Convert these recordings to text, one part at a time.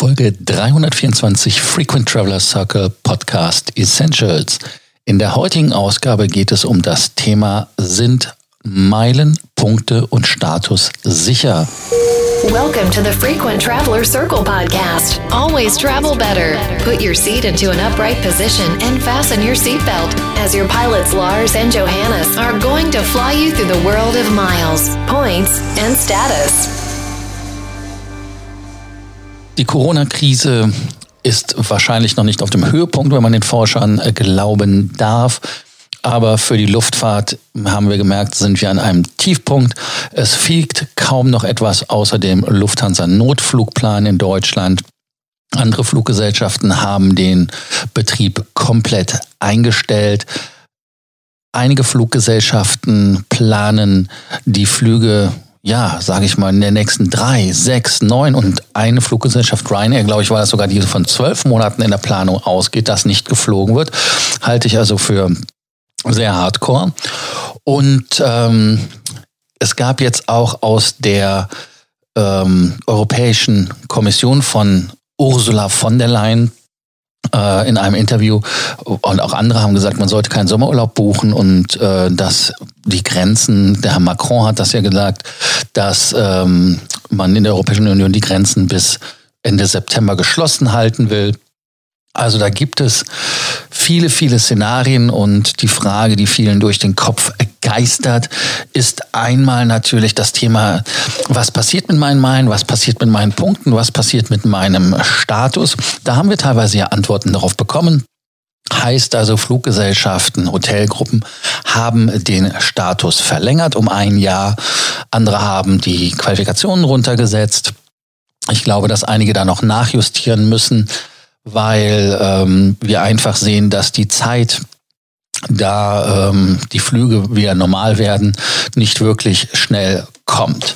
Folge 324 Frequent Traveler Circle Podcast Essentials. In der heutigen Ausgabe geht es um das Thema Sind Meilen, Punkte und Status sicher? Welcome to the Frequent Traveler Circle podcast. Always travel better. Put your seat into an upright position and fasten your seatbelt as your pilots Lars and Johannes are going to fly you through the world of miles, points, and status. Die Corona-Krise ist wahrscheinlich noch nicht auf dem Höhepunkt, wenn man den Forschern äh, glauben darf. Aber für die Luftfahrt haben wir gemerkt, sind wir an einem Tiefpunkt. Es fliegt kaum noch etwas außer dem Lufthansa-Notflugplan in Deutschland. Andere Fluggesellschaften haben den Betrieb komplett eingestellt. Einige Fluggesellschaften planen die Flüge ja, sage ich mal, in den nächsten drei, sechs, neun und eine Fluggesellschaft Ryanair, glaube ich, war das sogar, die von zwölf Monaten in der Planung ausgeht, dass nicht geflogen wird, halte ich also für sehr hardcore. Und ähm, es gab jetzt auch aus der ähm, Europäischen Kommission von Ursula von der Leyen äh, in einem Interview und auch andere haben gesagt, man sollte keinen Sommerurlaub buchen und äh, dass die Grenzen, der Herr Macron hat das ja gesagt, dass ähm, man in der Europäischen Union die Grenzen bis Ende September geschlossen halten will. Also da gibt es viele, viele Szenarien und die Frage, die vielen durch den Kopf geistert, ist einmal natürlich das Thema, was passiert mit meinen Meilen, was passiert mit meinen Punkten, was passiert mit meinem Status. Da haben wir teilweise ja Antworten darauf bekommen. Heißt also, Fluggesellschaften, Hotelgruppen haben den Status verlängert um ein Jahr. Andere haben die Qualifikationen runtergesetzt. Ich glaube, dass einige da noch nachjustieren müssen weil ähm, wir einfach sehen, dass die Zeit da ähm, die Flüge wieder normal werden, nicht wirklich schnell kommt.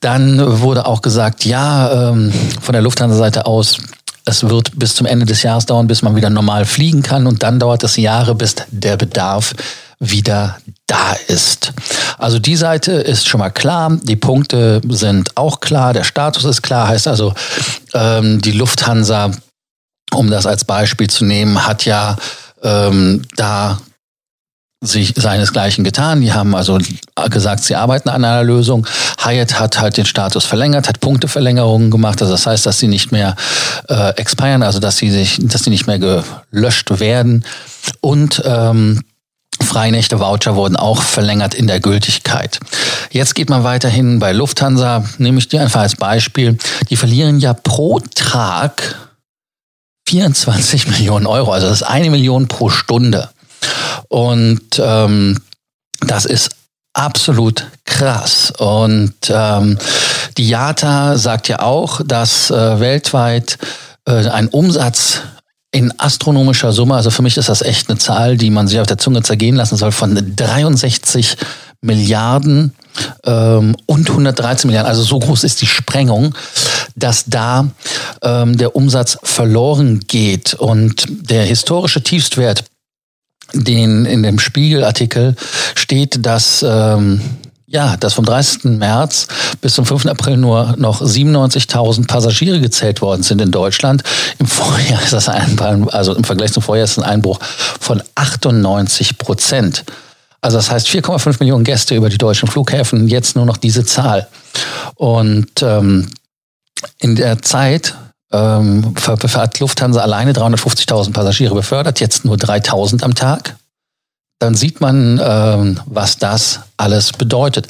Dann wurde auch gesagt, ja, ähm, von der Lufthansa-Seite aus, es wird bis zum Ende des Jahres dauern, bis man wieder normal fliegen kann. Und dann dauert es Jahre, bis der Bedarf wieder da ist. Also die Seite ist schon mal klar, die Punkte sind auch klar, der Status ist klar, heißt also, ähm, die Lufthansa um das als Beispiel zu nehmen, hat ja ähm, da sich seinesgleichen getan. Die haben also gesagt, sie arbeiten an einer Lösung. Hyatt hat halt den Status verlängert, hat Punkteverlängerungen gemacht. Also das heißt, dass sie nicht mehr äh, expiren, also dass sie sich, dass sie nicht mehr gelöscht werden. Und ähm, Freinächte Voucher wurden auch verlängert in der Gültigkeit. Jetzt geht man weiterhin bei Lufthansa, nehme ich dir einfach als Beispiel. Die verlieren ja pro Tag 24 Millionen Euro. Also das ist eine Million pro Stunde. Und ähm, das ist absolut krass. Und ähm, die IATA sagt ja auch, dass äh, weltweit äh, ein Umsatz in astronomischer Summe, also für mich ist das echt eine Zahl, die man sich auf der Zunge zergehen lassen soll, von 63 Milliarden ähm, und 113 Milliarden, also so groß ist die Sprengung, dass da ähm, der Umsatz verloren geht. Und der historische Tiefstwert, den in dem Spiegelartikel steht, dass ähm, ja, dass vom 30. März bis zum 5. April nur noch 97.000 Passagiere gezählt worden sind in Deutschland. Im Vorjahr ist das ein, also im Vergleich zum Vorjahr ist ein Einbruch von 98 Prozent. Also das heißt 4,5 Millionen Gäste über die deutschen Flughäfen, jetzt nur noch diese Zahl. Und ähm, in der Zeit ähm, hat Lufthansa alleine 350.000 Passagiere befördert, jetzt nur 3.000 am Tag. Dann sieht man, ähm, was das alles bedeutet.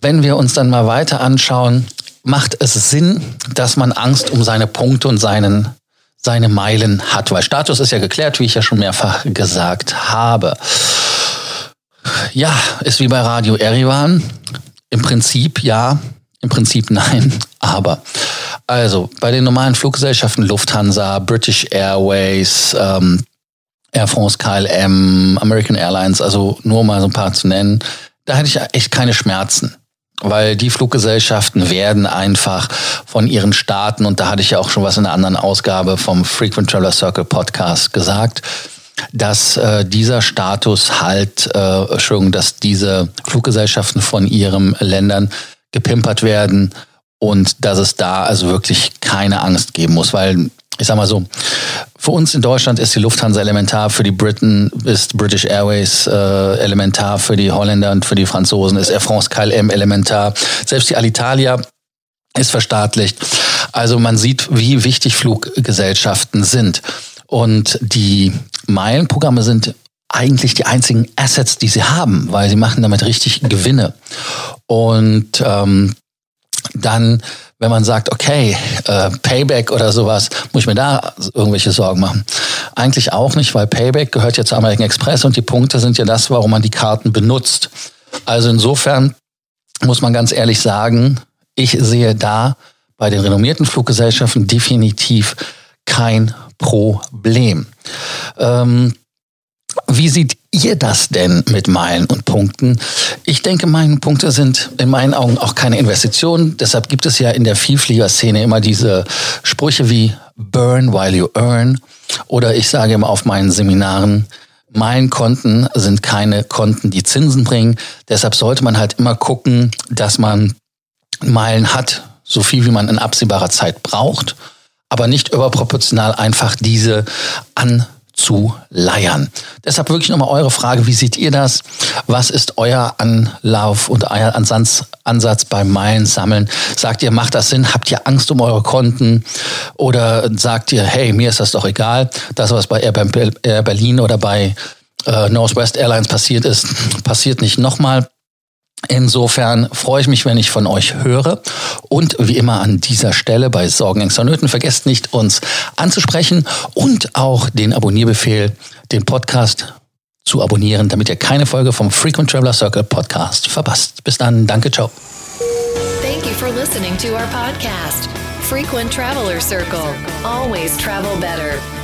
Wenn wir uns dann mal weiter anschauen, macht es Sinn, dass man Angst um seine Punkte und seinen, seine Meilen hat, weil Status ist ja geklärt, wie ich ja schon mehrfach gesagt habe. Ja, ist wie bei Radio Erivan. Im Prinzip ja, im Prinzip nein, aber. Also bei den normalen Fluggesellschaften Lufthansa, British Airways, ähm, Air France, KLM, American Airlines, also nur mal so ein paar zu nennen, da hätte ich echt keine Schmerzen. Weil die Fluggesellschaften werden einfach von ihren Staaten, und da hatte ich ja auch schon was in einer anderen Ausgabe vom Frequent Traveler Circle Podcast gesagt, dass äh, dieser Status halt, äh, Entschuldigung, dass diese Fluggesellschaften von ihren Ländern gepimpert werden und dass es da also wirklich keine Angst geben muss, weil ich sag mal so, für uns in Deutschland ist die Lufthansa elementar, für die Briten ist British Airways äh, elementar, für die Holländer und für die Franzosen ist Air France KLM elementar. Selbst die Alitalia ist verstaatlicht. Also man sieht, wie wichtig Fluggesellschaften sind. Und die Meilenprogramme sind eigentlich die einzigen Assets, die sie haben, weil sie machen damit richtig Gewinne. Und ähm, dann, wenn man sagt, okay, äh, Payback oder sowas, muss ich mir da irgendwelche Sorgen machen? Eigentlich auch nicht, weil Payback gehört ja zu American Express und die Punkte sind ja das, warum man die Karten benutzt. Also insofern muss man ganz ehrlich sagen, ich sehe da bei den renommierten Fluggesellschaften definitiv kein Problem. Ähm, wie sieht ihr das denn mit Meilen und Punkten? Ich denke, Meilenpunkte sind in meinen Augen auch keine Investition. Deshalb gibt es ja in der Vielfliegerszene immer diese Sprüche wie Burn while you earn. Oder ich sage immer auf meinen Seminaren, Meilenkonten sind keine Konten, die Zinsen bringen. Deshalb sollte man halt immer gucken, dass man Meilen hat, so viel wie man in absehbarer Zeit braucht, aber nicht überproportional einfach diese an zu leiern. Deshalb wirklich nochmal eure Frage, wie seht ihr das? Was ist euer Anlauf und euer Ansatz, beim Meilen sammeln? Sagt ihr, macht das Sinn? Habt ihr Angst um eure Konten? Oder sagt ihr, hey, mir ist das doch egal. Das, was bei Air Berlin oder bei äh, Northwest Airlines passiert ist, passiert nicht nochmal. Insofern freue ich mich, wenn ich von euch höre. Und wie immer an dieser Stelle bei Sorgen, Ängsten und Nöten, vergesst nicht, uns anzusprechen und auch den Abonnierbefehl, den Podcast zu abonnieren, damit ihr keine Folge vom Frequent Traveler Circle Podcast verpasst. Bis dann, danke, ciao. Thank you for listening to our podcast, Frequent Traveler Circle. Always travel better.